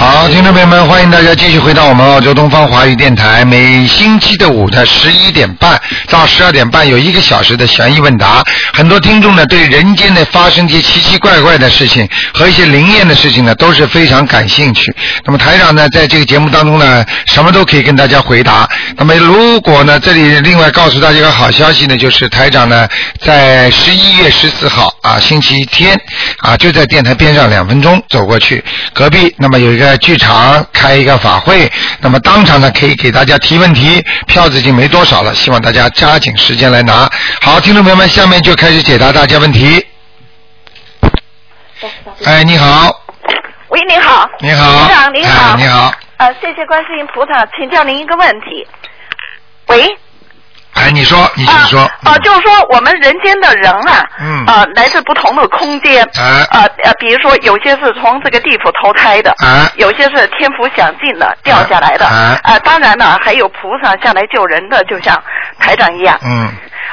好，听众朋友们，欢迎大家继续回到我们澳洲东方华语电台。每星期的五的十一点半到十二点半有一个小时的悬疑问答。很多听众呢对人间的发生一些奇奇怪怪的事情和一些灵验的事情呢都是非常感兴趣。那么台长呢在这个节目当中呢什么都可以跟大家回答。那么如果呢这里另外告诉大家一个好消息呢，就是台长呢在十一月十四号啊星期天啊就在电台边上两分钟走过去，隔壁那么有一个剧场开一个法会，那么当场呢可以给大家提问题，票子已经没多少了，希望大家抓紧时间来拿。好，听众朋友们，下面就开始解答大家问题。哎，你好，喂，你好。你好，台长你好。哎，你好，呃，谢谢观世音菩萨，请教您一个问题。喂。哎，你说，你请说。啊、呃就是说我们人间的人啊，嗯呃，来自不同的空间。啊呃呃，比如说有些是从这个地府投胎的，啊有些是天福享尽的掉下来的。哎呃，当然呢，还有菩萨下来救人的，就像台长一样。嗯，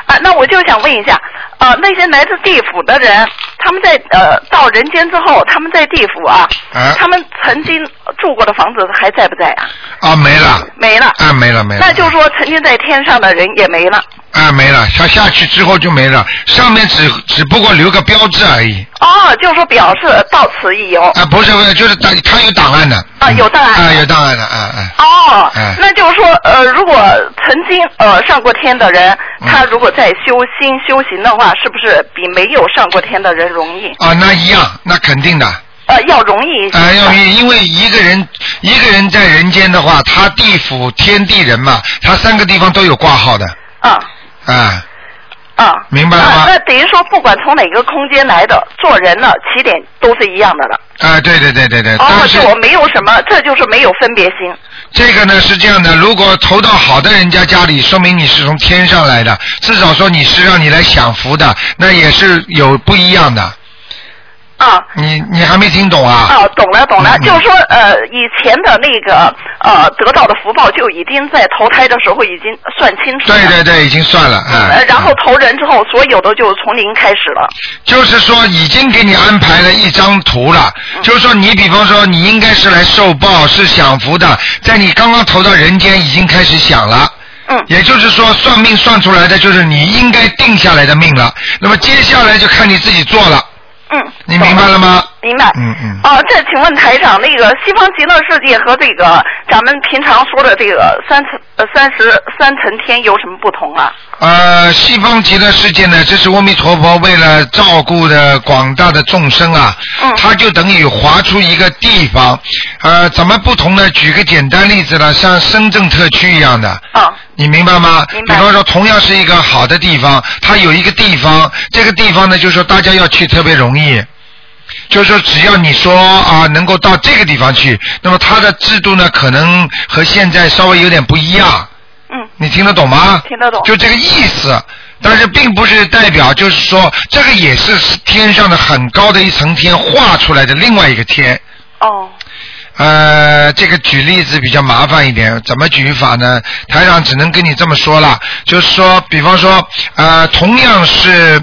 啊，那我就想问一下，啊，那些来自地府的人，他们在呃到人间之后，他们在地府啊，啊他们曾经住过的房子还在不在啊？啊，没了，没了。啊，没了，没了。那就是说，曾经在天上的人也没了。啊，没了，他下去之后就没了，上面只只不过留个标志而已。哦，就是说表示到此一游。啊，不是不是，就是档他有档案的。啊有档案啊，有档案的，啊啊。哦，哎那就是说，呃，如果曾经呃上过天的人，嗯他如果在修心修行的话，是不是比没有上过天的人容易？啊，那一样，那肯定的。呃，要容易一些。啊，要因因为一个人一个人在人间的话，他地府天地人嘛，他三个地方都有挂号的。啊啊，啊。明白了吗啊那等于说，不管从哪个空间来的，做人呢，起点都是一样的了。啊，对对对对对，哦，但是我没有什么，这就是没有分别心。这个呢是这样的，如果投到好的人家家里，说明你是从天上来的，至少说你是让你来享福的，那也是有不一样的。啊。你你还没听懂啊？哦，懂了懂了，嗯就是说，呃，以前的那个呃得到的福报就已经在投胎的时候已经算清楚了。对对对，已经算了，呃，嗯。然后投人之后，所有的就从零开始了。就是说已经给你安排了一张图了，就是说你比方说你应该是来受报是享福的，在你刚刚投到人间已经开始享了。嗯。也就是说算命算出来的就是你应该定下来的命了，那么接下来就看你自己做了。嗯。你明白了吗？明白。嗯嗯。哦、这请问台长，那个西方极乐世界和这个咱们平常说的这个三层呃三十三层天有什么不同啊？呃，西方极乐世界呢，这是阿弥陀佛为了照顾的广大的众生啊，嗯他就等于划出一个地方，呃，怎么不同呢？举个简单例子呢，像深圳特区一样的，啊、你明白吗？明白比方说，同样是一个好的地方，它有一个地方，这个地方呢，就是说大家要去特别容易。就是说，只要你说啊，能够到这个地方去，那么它的制度呢，可能和现在稍微有点不一样。嗯。你听得懂吗？听得懂就这个意思，但是并不是代表，就是说这个也是天上的很高的一层天画出来的另外一个天。哦。呃，这个举例子比较麻烦一点，怎么举法呢？台长只能跟你这么说了，就是说，比方说，呃，同样是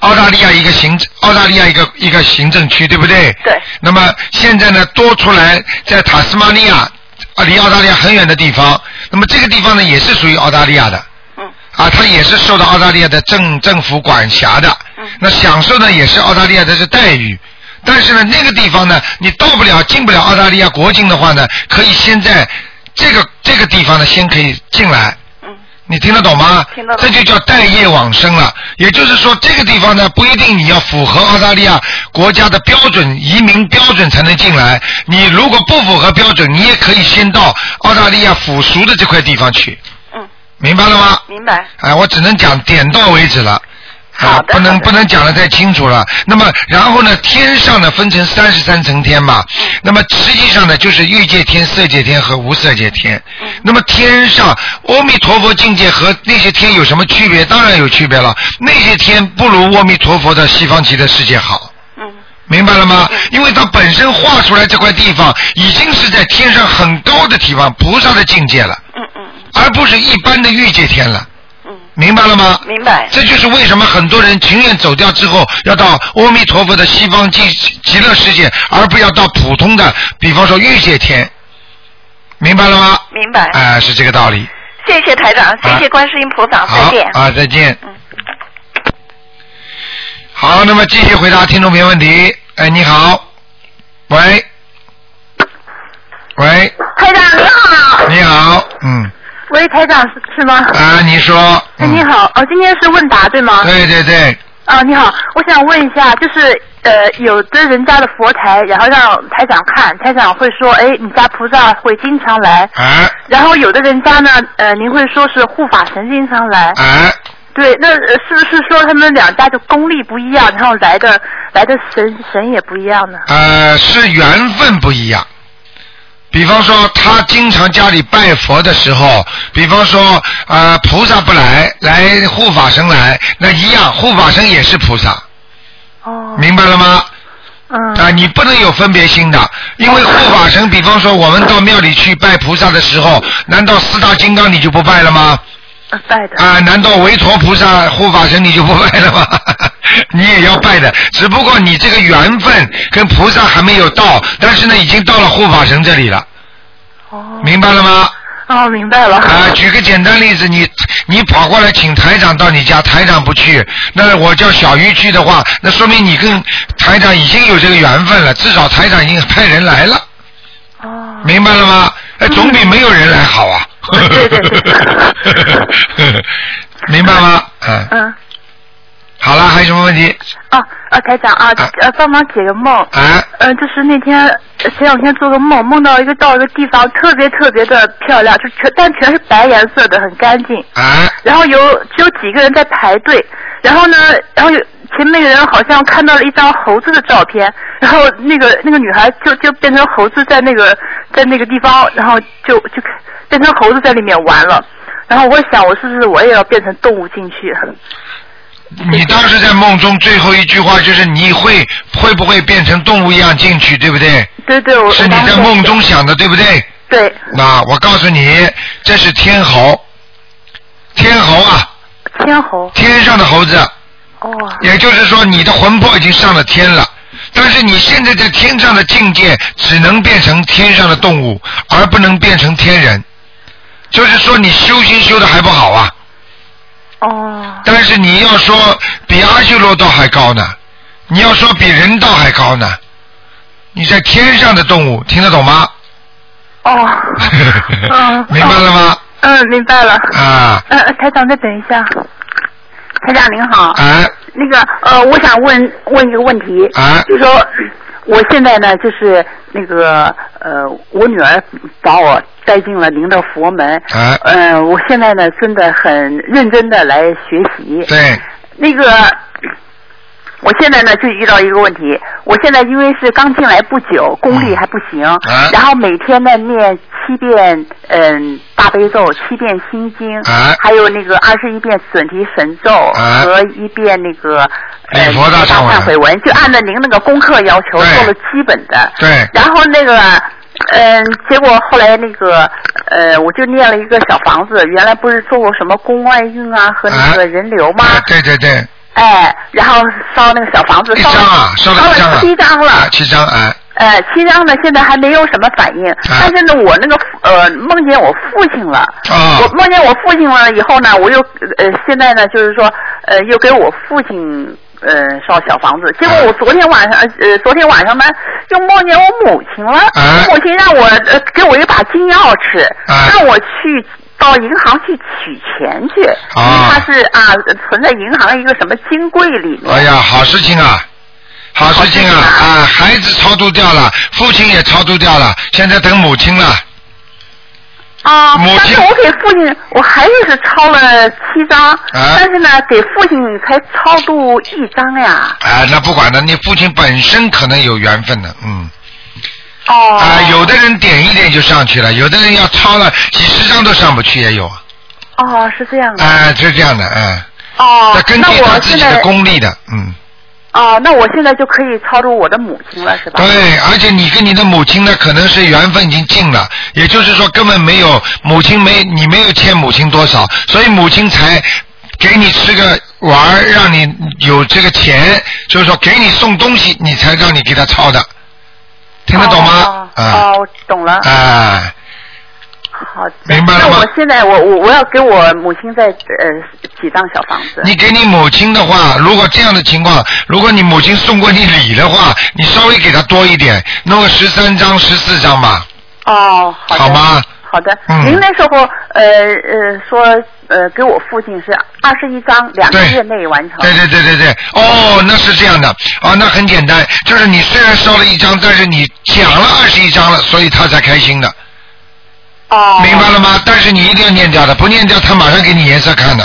澳大利亚一个行，澳大利亚一个一个行政区，对不对？对。那么现在呢，多出来在塔斯马尼亚啊，离澳大利亚很远的地方，那么这个地方呢，也是属于澳大利亚的。嗯。啊，它也是受到澳大利亚的政政府管辖的。嗯。那享受呢，也是澳大利亚的这待遇。但是呢，那个地方呢，你到不了、进不了澳大利亚国境的话呢，可以先在这个这个地方呢，先可以进来。嗯。你听得懂吗？听得懂这就叫待业往生了。也就是说，这个地方呢，不一定你要符合澳大利亚国家的标准移民标准才能进来。你如果不符合标准，你也可以先到澳大利亚附属的这块地方去。嗯。明白了吗？明白。哎，我只能讲点到为止了。啊，不能不能讲的太清楚了。那么，然后呢，天上呢分成三十三层天嘛。嗯那么实际上呢，就是欲界天、色界天和无色界天。嗯那么天上阿弥陀佛境界和那些天有什么区别？当然有区别了。那些天不如阿弥陀佛的西方极乐世界好。嗯。明白了吗？因为它本身画出来这块地方已经是在天上很高的地方，菩萨的境界了，而不是一般的欲界天了。嗯，明白了吗？明白。这就是为什么很多人情愿走掉之后，要到阿弥陀佛的西方极极乐世界，而不要到普通的，比方说欲界天。明白了吗？明白。哎、是这个道理。谢谢台长，谢谢观世音菩萨，再好见。啊，再见。嗯好，那么继续回答听众朋友问题。哎，你好，喂，喂，台长你好，你好，嗯，喂，台长是是吗？啊，你说，哎，嗯你，好，哦，今天是问答对吗？对对对，啊，你好，我想问一下，就是呃，有的人家的佛台，然后让台长看，台长会说，哎，你家菩萨会经常来，啊然后有的人家呢，呃，您会说是护法神经常来，啊，对，那呃是不是说他们两家的功力不一样，然后来的来的神神也不一样呢？呃，是缘分不一样。比方说，他经常家里拜佛的时候，比方说，呃，菩萨不来，来护法神来，那一样，护法神也是菩萨，哦，明白了吗？嗯，啊，你不能有分别心的，因为护法神，比方说我们到庙里去拜菩萨的时候，难道四大金刚你就不拜了吗？呃拜的，啊，难道韦陀菩萨护法神你就不拜了吗？你也要拜的，只不过你这个缘分跟菩萨还没有到，但是呢，已经到了护法神这里了，哦，明白了吗？哦，明白了，啊，举个简单例子，你你跑过来请台长到你家，台长不去，那我叫小鱼去的话，那说明你跟台长已经有这个缘分了，至少台长已经派人来了，哦，明白了吗？哎，总比没有人来好啊。对对对 明白吗？嗯，嗯。好了，还有什么问题？啊啊，台长啊啊，呃，帮忙解个梦。啊呃，就是那天呃前两天做个梦，梦到一个到一个地方特别特别的漂亮，就全但全是白颜色的，很干净。啊然后有只有几个人在排队，然后呢，然后有前面那个人好像看到了一张猴子的照片，然后那个那个女孩就就变成猴子在那个在那个地方，然后就就变成猴子在里面玩了。然后我想，我是不是我也要变成动物进去？你当时在梦中最后一句话就是你会会不会变成动物一样进去，对不对？对对，我是你在梦中想的，对不对？对那我告诉你，这是天猴，天猴啊，天猴天上的猴子，哦也就是说你的魂魄已经上了天了。但是你现在在天上的境界只能变成天上的动物，而不能变成天人。就是说你修行修的还不好啊。哦但是你要说比阿修罗道还高呢，你要说比人道还高呢，你在天上的动物听得懂 吗？哦，嗯，明白了吗？嗯，明白了。啊呃，台长，再等一下。台长您好，啊那个呃，我想问问一个问题，啊就说我现在呢，就是那个呃，我女儿把我带进了您的佛门，啊！呃，我现在呢真的很认真的来学习，对，那个，我现在呢就遇到一个问题，我现在因为是刚进来不久，功力还不行，啊然后每天呢念七遍嗯大悲咒，七遍心经，啊还有那个二十一遍准提神咒、啊和一遍那个呃大忏悔文就按照您那个功课要求做了基本的，对，然后那个，嗯，结果后来那个，呃，我就念了一个小房子，原来不是做过什么宫外孕啊和那个人流吗？啊对对对，哎，然后烧那个小房子，一烧张啊，烧了一张啊，七张了，啊七张哎，呃，七张呢，现在还没有什么反应，但是呢，我那个呃梦见我父亲了，啊我梦见我父亲了以后呢，我又呃现在呢就是说呃又给我父亲呃烧小房子，结果我昨天晚上呃昨天晚上呢又梦见我母亲了，啊。我母亲让我呃给我一把金钥匙，啊。让我去。到银行去取钱去，因为啊它是啊存在银行一个什么金柜里面。哎呀，好事情啊！好事情啊！好事情啊啊，孩子超度掉了，父亲也超度掉了，现在等母亲了。啊，母亲但是我给父亲，我还是是抄了七张，啊但是呢，给父亲才超度一张呀。啊，那不管了，你父亲本身可能有缘分的，嗯。哦。啊，有的人点一点就上去了，有的人要抄了几十张都上不去也有。哦，是这样的。啊，是这样的，嗯。哦这，根那据他我现在自己的功力的，嗯。哦，那我现在就可以超度我的母亲了，是吧？对，而且你跟你的母亲呢，可能是缘分已经尽了，也就是说根本没有母亲没你没有欠母亲多少，所以母亲才给你吃个玩儿，让你有这个钱，就是说给你送东西，你才让你给他抄的，听得懂吗？哦，懂了。哎，好的。明白了吗那我现在我我我要给我母亲再呃几张小房子。你给你母亲的话，如果这样的情况，如果你母亲送过你礼的话，你稍微给她多一点，弄个十三张、十四张吧，哦。好吗？好的，嗯您那时候呃呃说呃给我父亲是二十一张，两个月内完成。对对对对对，哦，那是这样的，哦，那很简单，就是你虽然烧了一张，但是你讲了二十一张了，所以他才开心的，哦。明白了吗？但是你一定要念掉的，不念掉他马上给你颜色看的，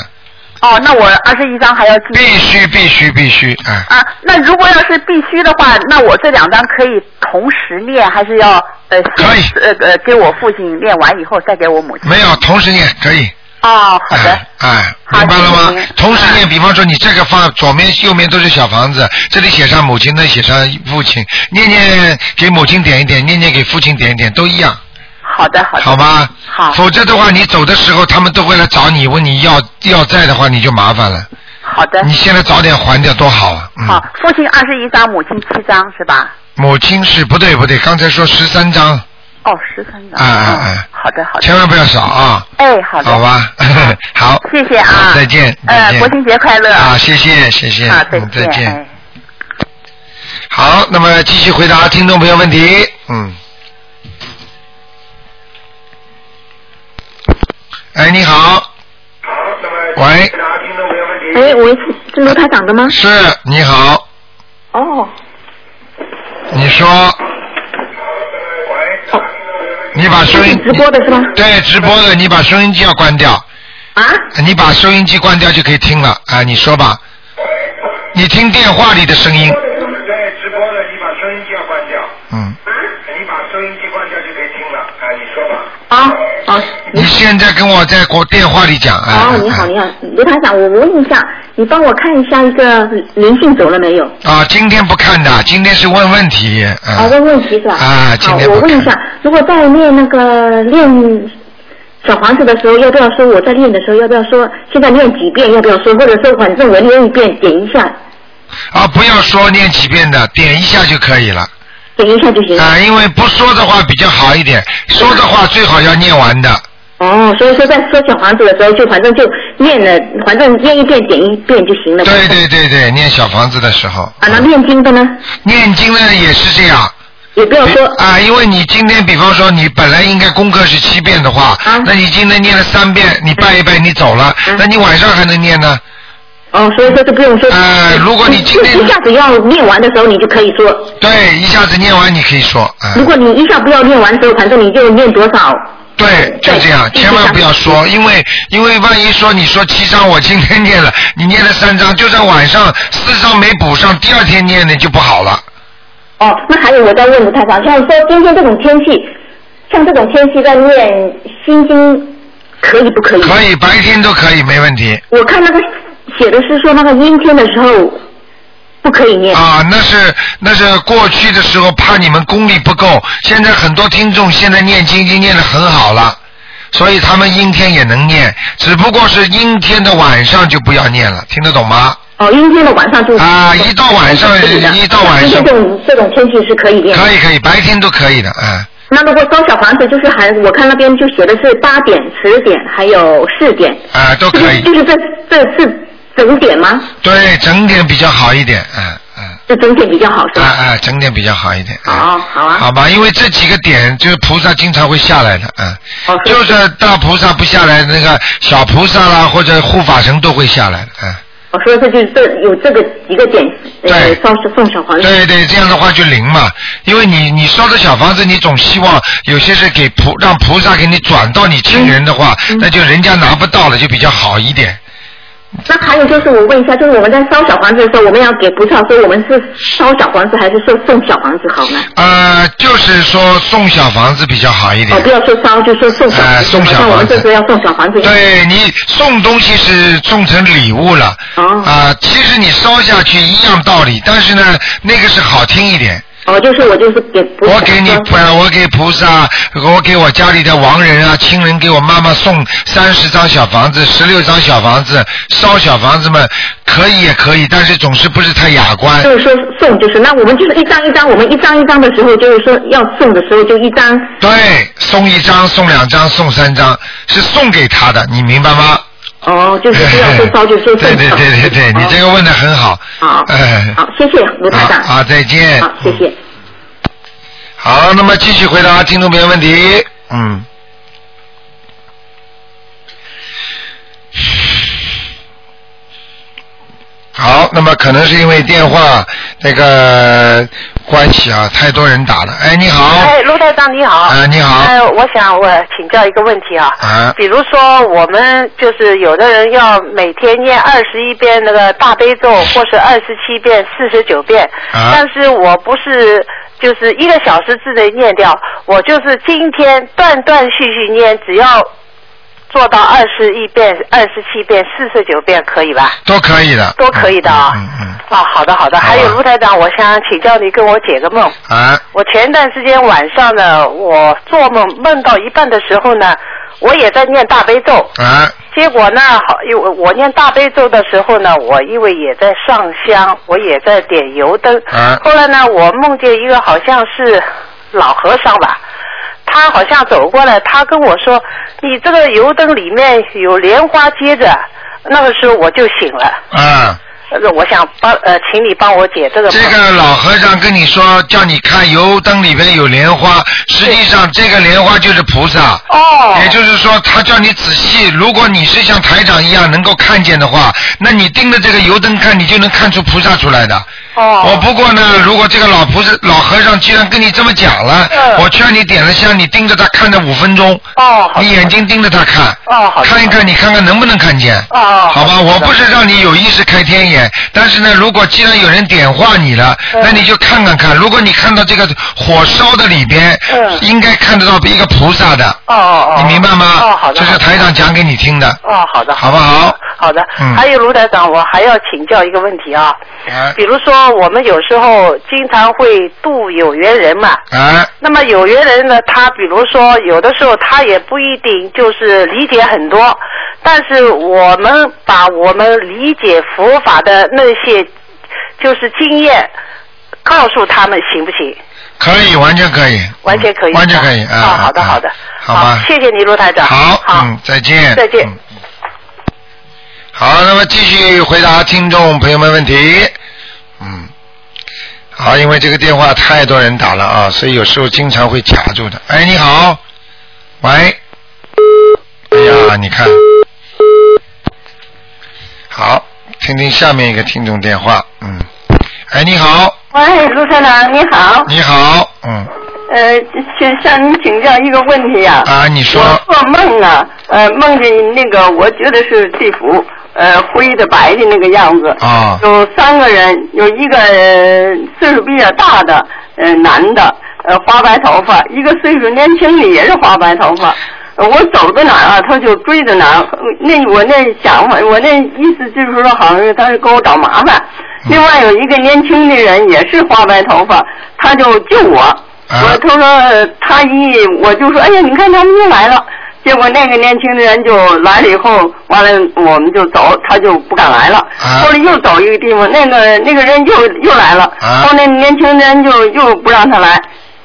哦，那我二十一张还要继续。必须必须必须，哎，啊，那如果要是必须的话，那我这两张可以同时念，还是要呃可以呃呃给我父亲念完以后再给我母亲？没有同时念可以。哦，好的。哎，哎明白了吗？同时念，哎比方说你这个放左面、右面都是小房子，这里写上母亲，那写上父亲，念念给母亲点一点，念念给父亲点一点，都一样，好的，好的。好吗？好否则的话，你走的时候，他们都会来找你，问你要要债的话，你就麻烦了。好的。你现在早点还掉多好啊！嗯。好，父亲二十一张，母亲七张是吧？母亲是不对不对，刚才说十三张，哦，十三张。哎哎哦哎好的，好的。千万不要少啊！哎，好的。好吧，好。谢谢啊。再见。再呃，国庆节快乐。啊，谢谢谢谢，啊，再见。好，那么继续回答听众朋友问题。嗯。哎，你好。喂，哎，喂，是卢台长的吗？是，你好，哦，你说。你把收音直播的是吧？对直播的，你把收音机要关掉，啊？你把收音机关掉就可以听了啊，你说吧。你听电话里的声音。对，直播的你把收音机要关掉，嗯，你把收音机关掉就可以听了，啊，你说吧。啊，哦，你现在跟我在国电话里讲啊。哦，你好，你好，刘台长，我问一下，你帮我看一下一个灵性走了没有？啊，今天不看的，今天是问问题。啊啊，问问题是吧？啊今，天我问一下，如果在念那个练小房子的时候，要不要说我在练的时候要不要说现在念几遍，要不要说，或者说反正我念一遍点一下，啊，不要说念几遍的，点一下就可以了。点一下就行了。啊，因为不说的话比较好一点，说的话最好要念完的。哦，所以说在说小房子的时候，就反正就念了，反正念一遍点一遍就行了。对对对对，念小房子的时候。啊，那念经的呢？念经呢也是这样。也不要说啊，因为你今天比方说你本来应该功课是七遍的话，啊那你今天念了三遍，你拜一拜你走了，嗯那你晚上还能念呢？哦，所以说就不用说。呃如果你今天一下子要念完的时候，你就可以说。对，一下子念完你可以说，啊、如果你一下不要念完的时候，反正你就念多少。对，就这样，千万不要说，因为因为万一说你说七张，我今天念了，你念了三张，就算晚上四张没补上，第二天念的就不好了。哦，那还有我在问卢太长，像说今天这种天气，像这种天气在念心经，可以不可以？可以，白天都可以，没问题。我看那个写的是说那个阴天的时候不可以念。啊，那是那是过去的时候怕你们功力不够，现在很多听众现在念经已经念得很好了，所以他们阴天也能念，只不过是阴天的晚上就不要念了，听得懂吗？哦，阴天的晚上就啊一到晚上一到晚上这种这种天气是可以念的。可以可以，白天都可以的，啊。那如果烧小房子，就是还我看那边就写的是八点、十点，还有四点。啊，都可以。就是这这是整点吗？对，整点比较好一点，嗯嗯。这整点比较好是吧？啊啊，整点比较好一点。嗯好，好啊。好吧，因为这几个点就是菩萨经常会下来的，嗯，哦就是大菩萨不下来，那个小菩萨啦或者护法神都会下来的，嗯，我说这就是这有这个几个点，呃对，烧送小房子。对对，这样的话就灵嘛，因为你你烧的小房子，你总希望有些是给菩让菩萨给你转到你亲人的话，嗯那就人家拿不到了，就比较好一点。那还有就是，我问一下，就是我们在烧小房子的时候，我们要给菩萨说我们是烧小房子还是说送小房子好呢？呃，就是说送小房子比较好一点哦，。不要说烧，就说送小哎房子。送小像我们房子这时候要送小房子。对你送东西是送成礼物了，哦啊、其实你烧下去一样道理，但是呢，那个是好听一点。哦，就是我就是给菩萨。我给你，呃，我给菩萨，我给我家里的亡人啊、亲人，给我妈妈送三十张小房子、十六张小房子，烧小房子们，可以也可以，但是总是不是太雅观。就是说送，就是那我们就是一张一张，我们一张一张的时候，就是说要送的时候就一张。对，送一张、送两张、送三张，是送给他的，你明白吗？哦，就是不要说烧，就是说送对对对对对，你这个问的很好。好哎，好，谢谢卢台长。好，好再见。好，谢谢。好，那么继续回答听众朋友问题。嗯。好，那么可能是因为电话那个关系啊，太多人打了。哎，你好。哎，陆台长你好。啊你好呃，我想我请教一个问题啊。啊比如说，我们就是有的人要每天念二十一遍那个大悲咒，或是二十七遍、四十九遍。啊但是我不是就是一个小时之内念掉，我就是今天断断续续念，只要做到二十一遍、二十七遍、四十九遍，可以吧？都可以的。都可以的啊。嗯嗯啊，好的好的。还有卢台长，我想请教你跟我解个梦。嗯。啊我前段时间晚上呢，我做梦梦到一半的时候呢，我也在念大悲咒。啊结果呢，好，因为我念大悲咒的时候呢，我因为也在上香，我也在点油灯。啊后来呢，我梦见一个好像是老和尚吧，他好像走过来，他跟我说：“你这个油灯里面有莲花接着。”那个时候我就醒了。嗯！呃，我想帮呃，请你帮我解这个。这个老和尚跟你说，叫你看油灯里边有莲花，实际上这个莲花就是菩萨。哦。也就是说，他叫你仔细，如果你是像台长一样能够看见的话，那你盯着这个油灯看，你就能看出菩萨出来的。哦。我不过呢，如果这个老菩萨、老和尚既然跟你这么讲了，嗯我劝你点了香，你盯着他看着五分钟。哦，你眼睛盯着他看。哦好看一看，你看看能不能看见。哦哦好吧，我不是让你有意识开天眼，但是呢，如果既然有人点化你了，嗯那你就看看看。如果你看到这个火烧的里边，嗯应该看得到一个菩萨的。哦哦哦。你明白吗？哦，好的。这是台长讲给你听的。哦，好的，好不好？好的，嗯还有卢台长，我还要请教一个问题啊，哎比如说我们有时候经常会度有缘人嘛，啊那么有缘人呢，他比如说有的时候他也不一定就是理解很多，但是我们把我们理解佛法的那些就是经验告诉他们行不行？可以，完全可以。完全可以，完全可以啊、啊好的，啊好的，好吧谢谢你，卢台长。好，好，嗯，再见。再见嗯好，那么继续回答听众朋友们问题。嗯，好，因为这个电话太多人打了啊，所以有时候经常会卡住的。哎，你好，喂，哎呀，你看，好，听听下面一个听众电话，嗯，哎，你好，喂，卢台长，你好。你好，嗯，呃，请向您请教一个问题啊。啊，你说，我做梦啊，呃，梦见那个，我觉得是地府，呃，灰的白的那个样子。啊有三个人，有一个呃岁数比较大的呃男的，呃花白头发，一个岁数年轻的也是花白头发。呃我走到哪儿啊，他就追着哪儿。呃那我那想法，我那意思就是说，好像是他是给我找麻烦。另外有一个年轻的人也是花白头发，他就救我。我他说他一我就说哎呀，你看他们又来了。结果那个年轻的人就来了以后，完了我们就走，他就不敢来了。后来又走一个地方，那个那个人又又来了，后来年轻人就又不让他来，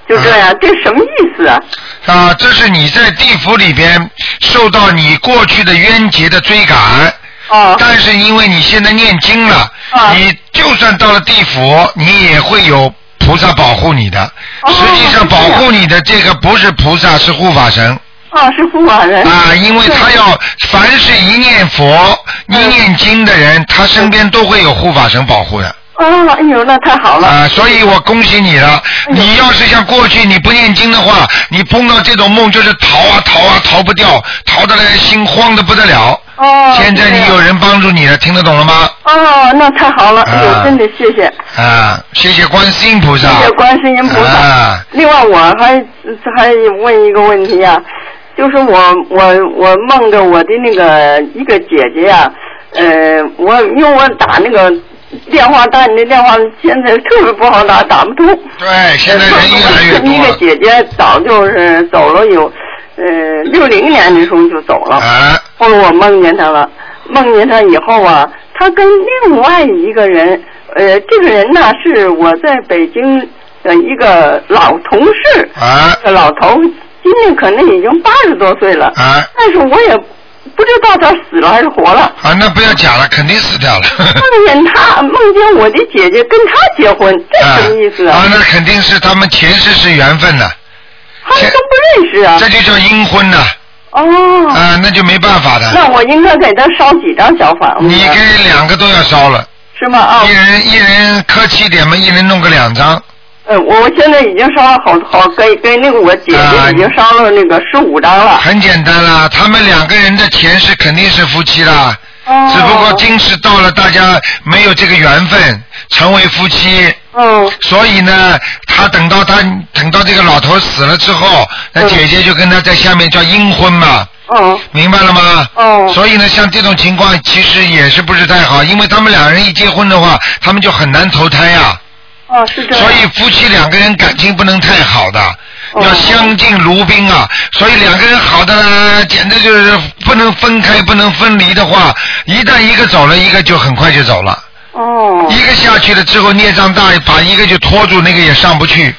就这样，这什么意思啊？啊，这是你在地府里边受到你过去的冤结的追赶。哦。但是因为你现在念经了，你就算到了地府，你也会有菩萨保护你的。哦实际上保护你的这个不是菩萨，是护法神。哦，是护法神。啊，因为他要凡是一念佛、一念经的人，他身边都会有护法神保护的。哦，哎呦，那太好了。啊，所以我恭喜你了。你要是像过去你不念经的话，你碰到这种梦就是逃啊逃啊逃不掉，逃得来心慌的不得了。哦。现在你有人帮助你了，听得懂了吗？哦，那太好了，哎呦，啊真的谢谢，啊，谢谢观世音菩萨。谢谢观世音菩萨。啊，另外，我还还问一个问题呀、就是我我我梦着我的那个一个姐姐呀、呃，我因为我打那个电话，打你的电话现在特别不好打，打不通。对，现在人越来越一个多。姐姐早就是走了有，呃，六零年的时候就走了。啊，后来我梦见她了，梦见她以后啊，她跟另外一个人，呃，这个人呢是我在北京的一个老同事，啊这个老头今年可能已经八十多岁了，啊但是我也不知道他死了还是活了。啊，那不要讲了，肯定死掉了。梦见他，梦见我的姐姐跟他结婚，这什么意思啊，啊？那肯定是他们前世是缘分呐，他们都不认识啊。这就叫阴婚呐。哦。啊，那就没办法的。那我应该给他烧几张小房子？你给两个都要烧了。是吗？啊。一人一人客气点嘛，一人弄个两张。呃，我现在已经烧了好好跟跟那个我姐姐已经烧了那个十五张了。很简单啦，他们两个人的前世肯定是夫妻啦。哦。只不过今世到了，大家没有这个缘分成为夫妻。嗯。所以呢，他等到他等到这个老头死了之后，那姐姐就跟他在下面叫阴婚嘛。嗯。明白了吗？哦。所以呢，像这种情况其实也是不是太好，因为他们两人一结婚的话，他们就很难投胎呀、哦，是这样。所以夫妻两个人感情不能太好的，哦要相敬如宾啊。所以两个人好的呢，简直就是不能分开、不能分离的话，一旦一个走了，一个就很快就走了。哦。一个下去了之后，孽障大，把一个就拖住，那个也上不去。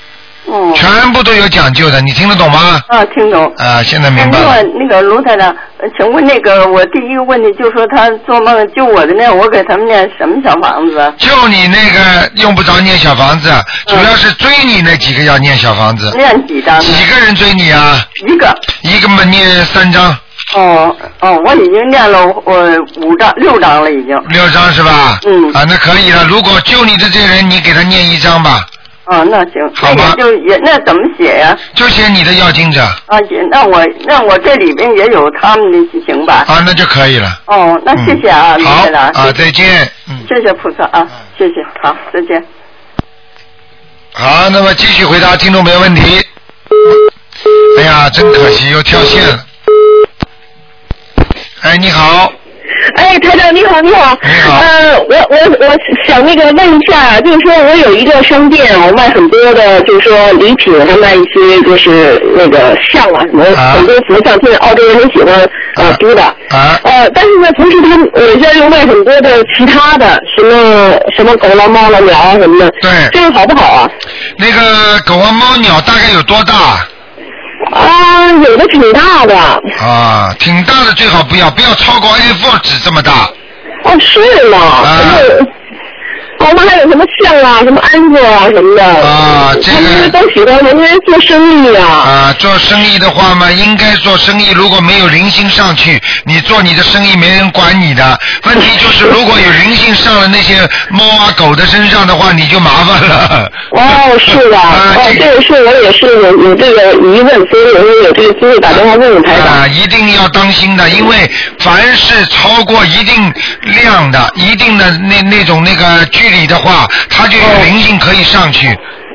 哦。全部都有讲究的，你听得懂吗？啊，听懂。啊，现在明白了。另外，那个卢台长，呃请问那个我第一个问题就是说他做梦救我的那，我给他们念什么小房子？就你那个用不着念小房子，主要是追你那几个要念小房子。念几张？几个人追你啊？一个。一个嘛念三张，哦哦，我已经念了我五张六张了，已经。六张是吧？嗯。啊，那可以了。如果救你的这人，你给他念一张吧，啊，那行，好吗那也就也那怎么写呀？就写你的要经者啊，也那我那我这里边也有他们的行吧？啊，那就可以了。哦，那谢谢啊，卢嗯好台长。啊，再见。嗯，谢谢菩萨啊，谢谢，好，再见。好，那么继续回答听众朋友问题。哎呀，真可惜，又跳线了。哎，你好，哎，台长你好，你好。你好呃，我我我想那个问一下，就是说我有一个商店，我卖很多的，就是说礼品，还卖一些就是那个像啊什么，很多佛像，现在澳洲人很喜欢呃丢的。啊。呃，但是呢，同时他们我现在又卖很多的其他的，什么什么狗了、猫了、鸟啊什么的。对。这个好不好啊？那个狗啊、猫、鸟大概有多大？啊，有的挺大的。啊，挺大的，最好不要，不要超过 A4 纸这么大。哦，是吗？啊。我们还有什么象啊，什么安子啊什么的。啊，这他们都喜欢，人家做生意啊。啊，做生意的话嘛，应该做生意。如果没有灵性上去，你做你的生意没人管你的。问题就是，如果有灵性上了那些猫啊狗的身上的话，你就麻烦了。哦，是的，啊哦，这个是我也是有有这个疑问，所以我就有这个机会打电话问问台长。啊，一定要当心的，因为凡是超过一定量的、一定的那那种那个距离的话，它就有灵性可以上去。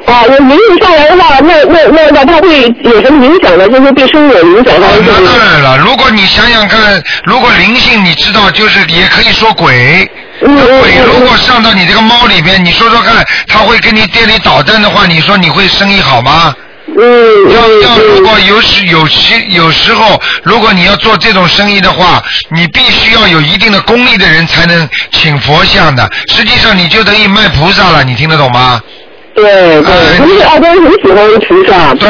啊，我灵性上来的话，那那那那它会有什么影响呢？就是对生活有影响还是？那当然了，如果你想想看，如果灵性你知道，就是也可以说鬼。嗯鬼如果上到你这个猫里边，你说说看，它会跟你店里捣蛋的话，你说你会生意好吗？嗯。要要，如果有时有时有时候，如果你要做这种生意的话，你必须要有一定的功力的人才能请佛像的。实际上，你就等于卖菩萨了，你听得懂吗？对对，他们澳洲人很喜欢菩萨，对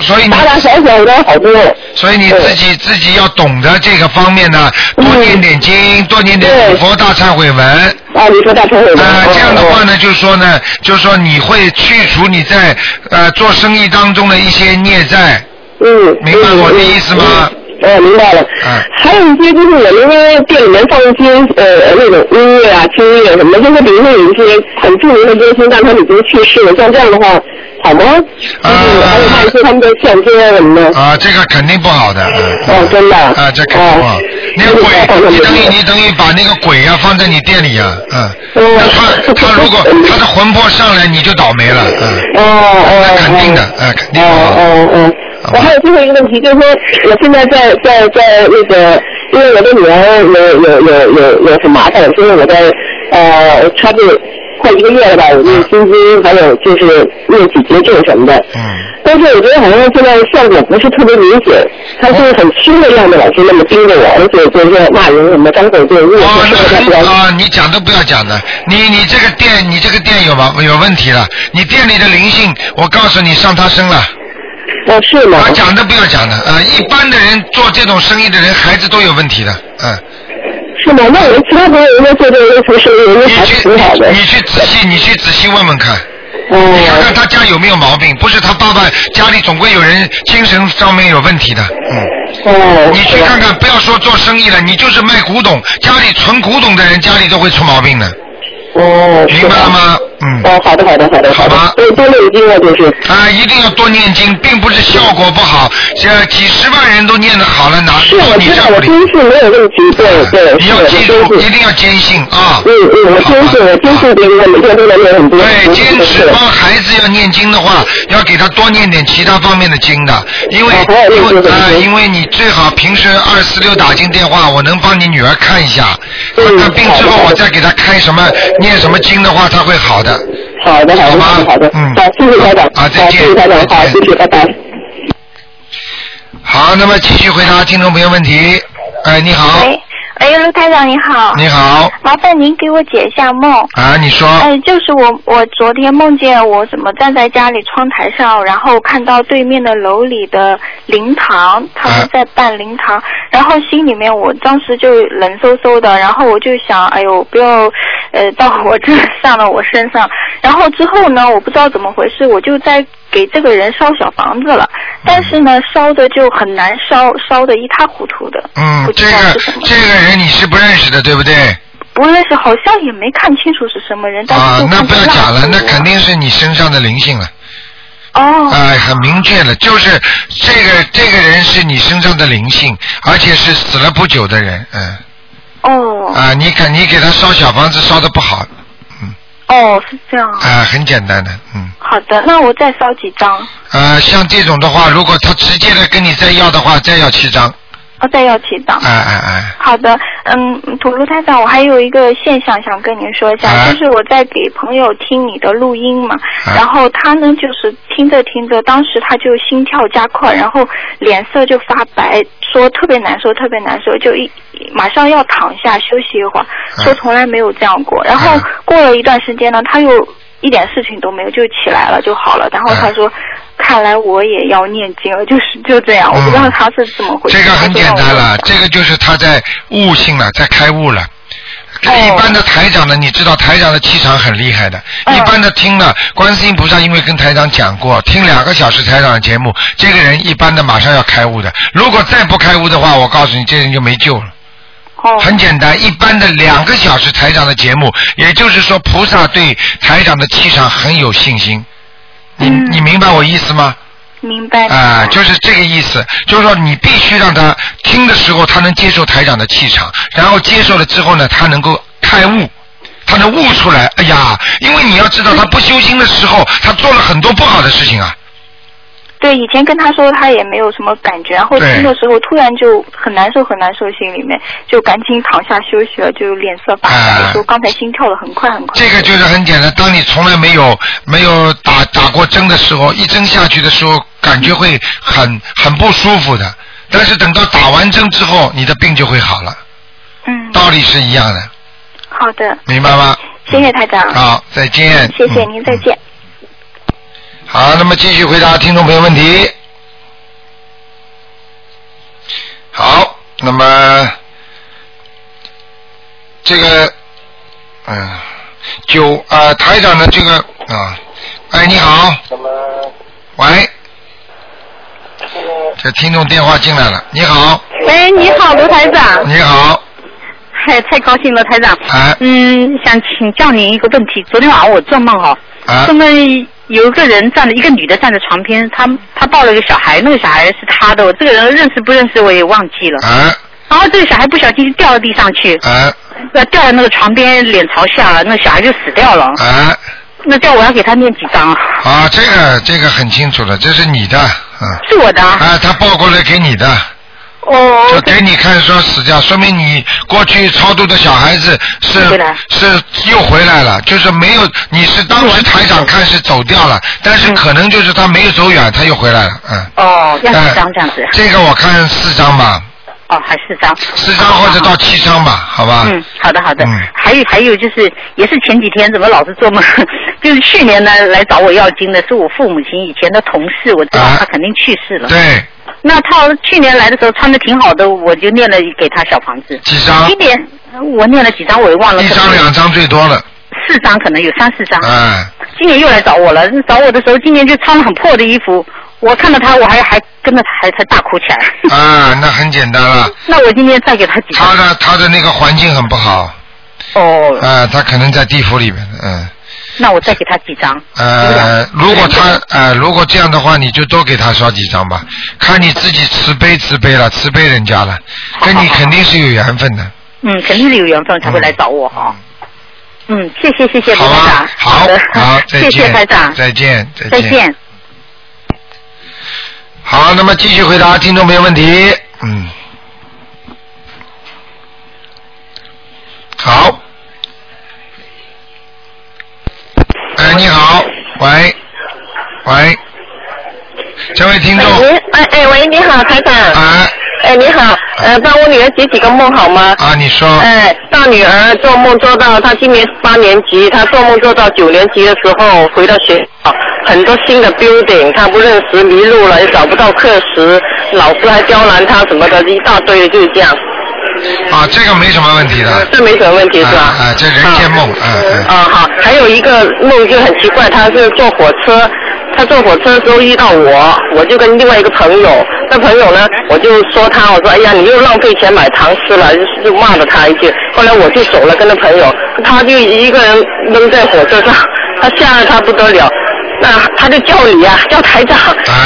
所以大大小小的好多。所以你自己自己要懂得这个方面呢，多念点经，多念点礼佛大忏悔文。啊，你说大忏悔文。啊，这样的话呢，就是说呢，就是说你会去除你在呃做生意当中的一些孽债。嗯。明白我的意思吗？哦，明白了。嗯。还有一些就是我们那店里面放一些呃那种音乐啊、轻音乐什么的，就是比如说有一些很著名的歌星，但他们已经去世了，像这样的话好吗？就是还有卖一些他们的相片啊什么的。啊，这个肯定不好的。嗯哦，真的。啊，这肯定不好。那鬼，你等于你等于把那个鬼呀、放在你店里呀、嗯。那他他如果他的魂魄上来，你就倒霉了，嗯。哦哦。那肯定的，嗯，肯定的。哦哦哦。我还有最后一个问题，就是说我现在在在在那个，因为我的女儿有有有有有很麻烦，所以我在呃车子快一个月了吧，我念心经，还有就是念几节咒什么的。嗯。但是我觉得好像现在效果不是特别明显，他就是很凶的样子，老是那么盯着我，而且就是说骂人什么，张口就恶哦，说那的很啊，你讲都不要讲的，你你这个店，你这个店有吗有问题了，你店里的灵性，我告诉你上他身了。哦，是吗？啊，讲都不要讲的，啊，一般的人做这种生意的人，孩子都有问题的，嗯。是吗？那我们其他朋友应该做这个什么生意，人家还是挺好的。你去仔细，你去仔细问问看。哦你看看他家有没有毛病？不是他爸爸家里总归有人精神上面有问题的，嗯。哦。你去看看，不要说做生意了，你就是卖古董，家里存古董的人，家里都会出毛病的。哦。明白了吗？嗯。哦，好的，好的，好的。好吧。对，多念经啊，就是。啊，一定要多念经，并不是效果不好，这几十万人都念得好了，哪是我知道，我你这里？坚信没有问题，对对。你要记住，我坚信一定要坚信啊！嗯嗯，我坚信，我坚信这个每天都在念很多。对，坚持帮孩子要念经的话，要给他多念点其他方面的经的，因为因为啊、因为你最好平时二四六打进电话，我能帮你女儿看一下，看看病之后我再给他开什么念什么经的话，他会好的。好的，好的，好的，好的。嗯。好，谢谢台长。啊，再见。谢谢台长，好，谢谢，拜拜。好，那么继续回答听众朋友问题。哎，你好，喂，哎，卢台长你好。你好，麻烦您给我解一下梦。啊，你说，哎，就是我，我昨天梦见我怎么站在家里窗台上，然后看到对面的楼里的灵堂，他们在办灵堂，然后心里面我当时就冷飕飕的，然后我就想，哎呦，不要，呃，到我这 上到我身上。然后之后呢，我不知道怎么回事，我就在给这个人烧小房子了，但是呢，烧的就很难烧，烧的一塌糊涂的。嗯，这个这个人你是不认识的，对不对？不认识，好像也没看清楚是什么人，但是那不要讲了，那肯定是你身上的灵性了。哦。哎，很明确了，就是这个这个人是你身上的灵性，而且是死了不久的人，嗯。哦。啊，你看你给他烧小房子烧的不好，哦，是这样。啊，很简单的，嗯。好的，那我再烧几张，呃，像这种的话，如果他直接的跟你再要的话，再要七张。哦，再要七张。哎哎哎，好的，嗯，土路太长，我还有一个现象想跟您说一下，啊就是我在给朋友听你的录音嘛，然后他呢就是听着听着，当时他就心跳加快，然后脸色就发白，说特别难受，特别难受，就一马上要躺下休息一会儿，说从来没有这样过。然后过了一段时间呢，他又一点事情都没有，就起来了就好了。然后他说，看来我也要念经了，就是就这样，我不知道他是怎么回事。这个很简单了，这个就是他在悟性了，在开悟了。一般的台长呢，你知道台长的气场很厉害的。一般的听了，观世音菩萨因为跟台长讲过，听两个小时台长的节目，这个人一般的马上要开悟的。如果再不开悟的话，我告诉你，这人就没救了。很简单，一般的两个小时台长的节目，也就是说菩萨对台长的气场很有信心。你你明白我意思吗？明白。啊、就是这个意思，就是说你必须让他听的时候，他能接受台长的气场，然后接受了之后呢，他能够开悟，他能悟出来。哎呀，因为你要知道，他不修心的时候，他做了很多不好的事情啊。对，以前跟他说他也没有什么感觉，然后听的时候突然就很难受很难受，心里面就赶紧躺下休息了，就脸色发白，说刚才心跳的很快很快。这个就是很简单，当你从来没有没有打打过针的时候，一针下去的时候，感觉会很很不舒服的。但是等到打完针之后，你的病就会好了。嗯。道理是一样的，好的，明白吗？谢谢台长。好，再见。谢谢您，再见。好，那么继续回答听众朋友问题。好，那么这个，嗯，九呃台长的这个啊，哎你好，喂，这听众电话进来了，你好，喂，你好，刘台长。你好，嗨，太高兴了，台长。哎。嗯，想请教您一个问题。昨天晚上我做梦哈，啊做梦有一个人站着，一个女的站在床边，她她抱了一个小孩，那个小孩是她的，我这个人认识不认识我也忘记了。啊，然后这个小孩不小心掉到地上去，啊呃，掉在那个床边，脸朝下了，那小孩就死掉了。啊那叫我要给他念几张啊？啊，这个这个很清楚了，这是你的，嗯。是我的。啊，他抱过来给你的。哦。就给你看说死掉，说明你过去超度的小孩子是是又回来了，就是没有，你是当时台长看是走掉了，但是可能就是他没有走远，他又回来了，嗯。哦，要几哎张这样子？这个我看四张吧，哦，还四张。四张或者到七张吧，好吧？嗯，好的好的。嗯还有还有就是，也是前几天怎么老是做梦，就是去年呢来找我要经的是我父母亲以前的同事，我知道他肯定去世了。啊对。那他去年来的时候穿的挺好的，我就念了给他小房子。几张今年我念了几张我也忘了。一张两张最多了，四张可能有三四张。哎，今年又来找我了，找我的时候今年就穿了很破的衣服，我看到他我还还跟着他还才大哭起来。啊，那很简单了，那我今天再给他几张。他的他的那个环境很不好，哦，啊，他可能在地府里面，嗯。那我再给他几张。呃，如果他呃，如果这样的话，你就多给他刷几张吧，看你自己慈悲慈悲了，慈悲人家了，跟你肯定是有缘分的。嗯，肯定是有缘分才会来找我哈。嗯，谢谢谢谢卢台长。好的，好，再谢，谢台长。再见，再见。再见。好，那么继续回答听众朋友问题。嗯，好。哎，你好，喂，喂，这位听众，哎哎喂，你好，台长。啊。哎，你好，呃，帮我女儿解几个梦好吗？啊，你说。哎，大女儿做梦做到她今年八年级，她做梦做到九年级的时候回到学校，很多新的 building，她不认识，迷路了，也找不到课时，老师还刁难她什么的，一大堆，就是这样。啊，这个没什么问题的。这没什么问题是吧？啊，啊这人间梦，嗯嗯。啊好，还有一个梦就很奇怪，他是坐火车，他坐火车的时候遇到我，我就跟另外一个朋友，那朋友呢，我就说他，我说哎呀，你又浪费钱买糖吃了，就就骂了他一句。后来我就走了，跟那朋友，他就一个人扔在火车上，他 吓得他不得了。那他就叫你呀、叫台长，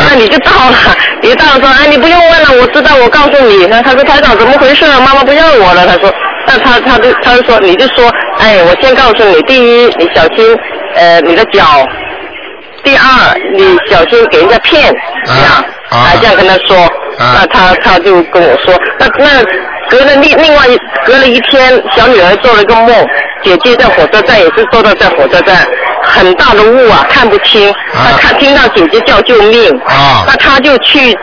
那你就到了，你到了说，哎，你不用问了，我知道，我告诉你。那他说台长怎么回事啊？妈妈不要我了。他说，那他他就他就说，你就说，哎，我先告诉你，第一，你小心呃你的脚；第二，你小心给人家骗，这样啊这样跟他说。那他他就跟我说，那那隔了另另外一隔了一天，小女儿做了一个梦，姐姐在火车站也是坐到在火车站，很大的雾啊，看不清。她看听到姐姐叫救命，啊那她就去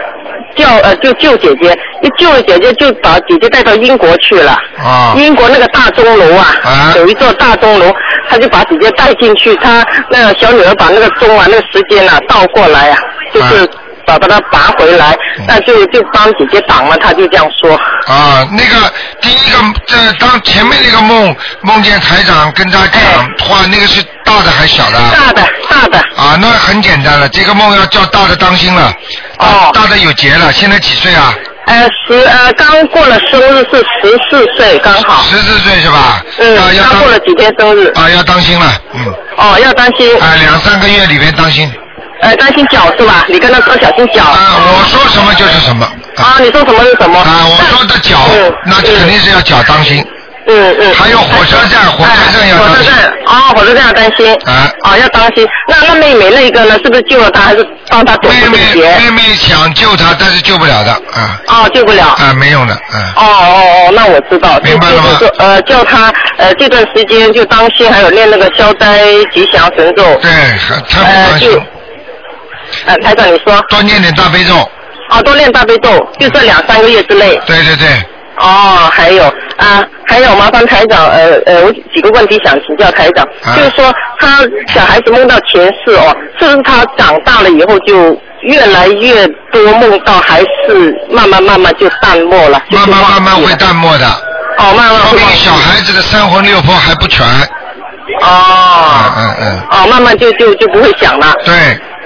叫呃就救姐姐，一救了姐姐就把姐姐带到英国去了。啊英国那个大钟楼啊，有一座大钟楼，他就把姐姐带进去，他那个小女儿把那个钟啊，那个时间啊倒过来啊，就是把把它拔回来，那就就帮姐姐挡了，他就这样说。啊，那个第一个，这当前面那个梦梦见台长跟他讲话，那个是大的还是小的？大的，大的。啊，那很简单了，这个梦要叫大的当心了。哦。大的有劫了，现在几岁啊？呃，十呃刚过了生日是十四岁刚好。十四岁是吧？嗯，刚过了几天生日。啊，要当心了，嗯。哦，要当心。啊，两三个月里面当心。呃，担心脚是吧？你跟他说小心脚。啊，我说什么就是什么。啊，你说什么是什么？啊，我说的脚，那就肯定是要脚当心。嗯嗯。还有火车站，火车站要。火车站，啊，火车站要担心。啊。哦，要当心。那那妹妹那个呢？是不是救了他，还是帮他躲过这个劫？妹妹想救他，但是救不了的，啊。哦，救不了。啊，没用的，啊。哦哦哦，那我知道。明白了吗？呃，叫他呃这段时间就当心，还有练那个消灾吉祥神咒。对，特别当心。呃，台长你说。多念点大悲咒。哦，多念大悲咒，就这两三个月之内。对对对。哦，还有啊，还有麻烦台长，呃呃，我几个问题想请教台长，就是说他小孩子梦到前世哦，是不是他长大了以后就越来越多梦到，还是慢慢慢慢就淡漠了？慢慢慢慢会淡漠的。哦，慢慢说明小孩子的三魂六魄还不全。哦。嗯嗯。哦，慢慢就就就不会想了。对。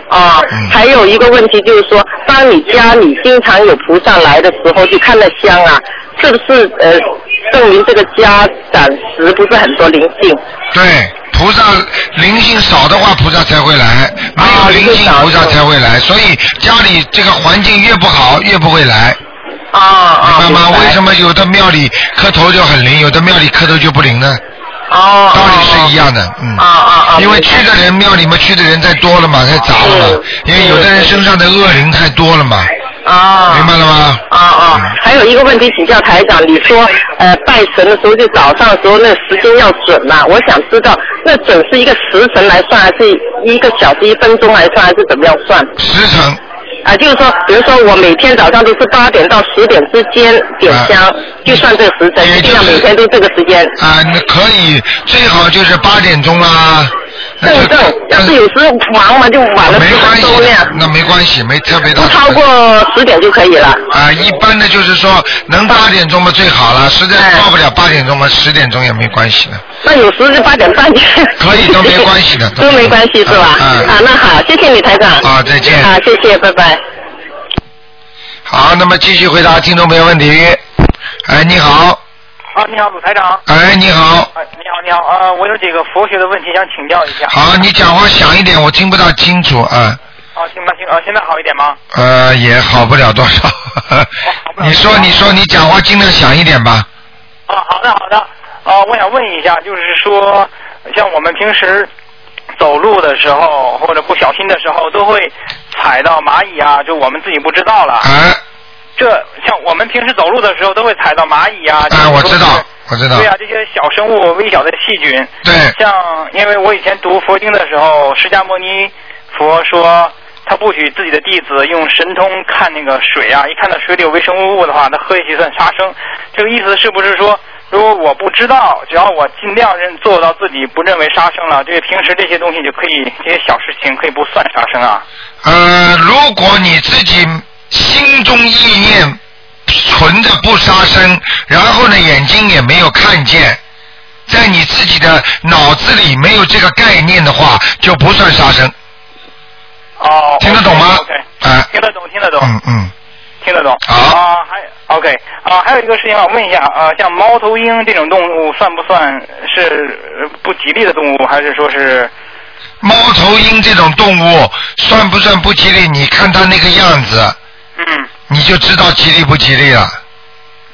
啊、还有一个问题就是说，当你家里经常有菩萨来的时候，就看那香啊，是不是呃证明这个家暂时不是很多灵性？对，菩萨灵性少的话，菩萨才会来；没有灵性，菩萨才会来。所以家里这个环境越不好，越不会来。啊啊！明白吗？为什么有的庙里磕头就很灵，有的庙里磕头就不灵呢？哦，道理是一样的，嗯。啊啊啊！因为去的人庙里面去的人太多了嘛，太杂了嘛。因为有的人身上的恶灵太多了嘛。啊。明白了吗？啊啊！还有一个问题请教台长，你说呃拜神的时候就早上的时候那时间要准嘛？我想知道那准是一个时辰来算，还是一个小时一分钟来算，还是怎么样算？时辰。啊，就是说，比如说我每天早上都是八点到十点之间点香，就算这个时辰，一定要每天都这个时间。啊，那可以，最好就是八点钟啦。正正，要是有时候忙嘛，就晚了十没关系那没关系，没特别大不。超过十点就可以了。啊，一般的就是说能八点钟嘛最好了，实在到不了八点钟嘛，十点钟也没关系的。那有时就八点半。可以都没关系的，都没关系是吧？啊啊，那好，谢谢你台长。啊再见啊，谢谢，拜拜。好，那么继续回答听众朋友问题。哎，你好，啊，你好，鲁台长。哎，你好，哎，你好，你好，呃，我有几个佛学的问题想请教一下。好，你讲话响一点，我听不大清楚啊。啊，行吧，行，啊，现在好一点吗？呃，也好不了多少。你说，你说，你讲话尽量响一点吧。啊，好的，好的。啊，我想问一下，就是说，像我们平时走路的时候，或者不小心的时候，都会踩到蚂蚁啊，就我们自己不知道了。哎。这像我们平时走路的时候都会踩到蚂蚁啊。啊，我知道，我知道。对啊，这些小生物、微小的细菌。对。像因为我以前读佛经的时候，释迦牟尼佛说。他不许自己的弟子用神通看那个水啊，一看到水里有微生物的话，他喝下去算杀生。这个意思是不是说，如果我不知道，只要我尽量认做到自己不认为杀生了，这个平时这些东西就可以，这些小事情可以不算杀生啊？呃，如果你自己心中意念存着不杀生，然后呢眼睛也没有看见，在你自己的脑子里没有这个概念的话，就不算杀生。哦，听得懂吗？OK，啊，听得懂，听得懂，嗯嗯，听得懂。啊，还 OK 啊，还有一个事情我问一下啊，像猫头鹰这种动物算不算是呃不吉利的动物，还是说是？猫头鹰这种动物算不算不吉利？你看它那个样子，嗯你就知道吉利不吉利了。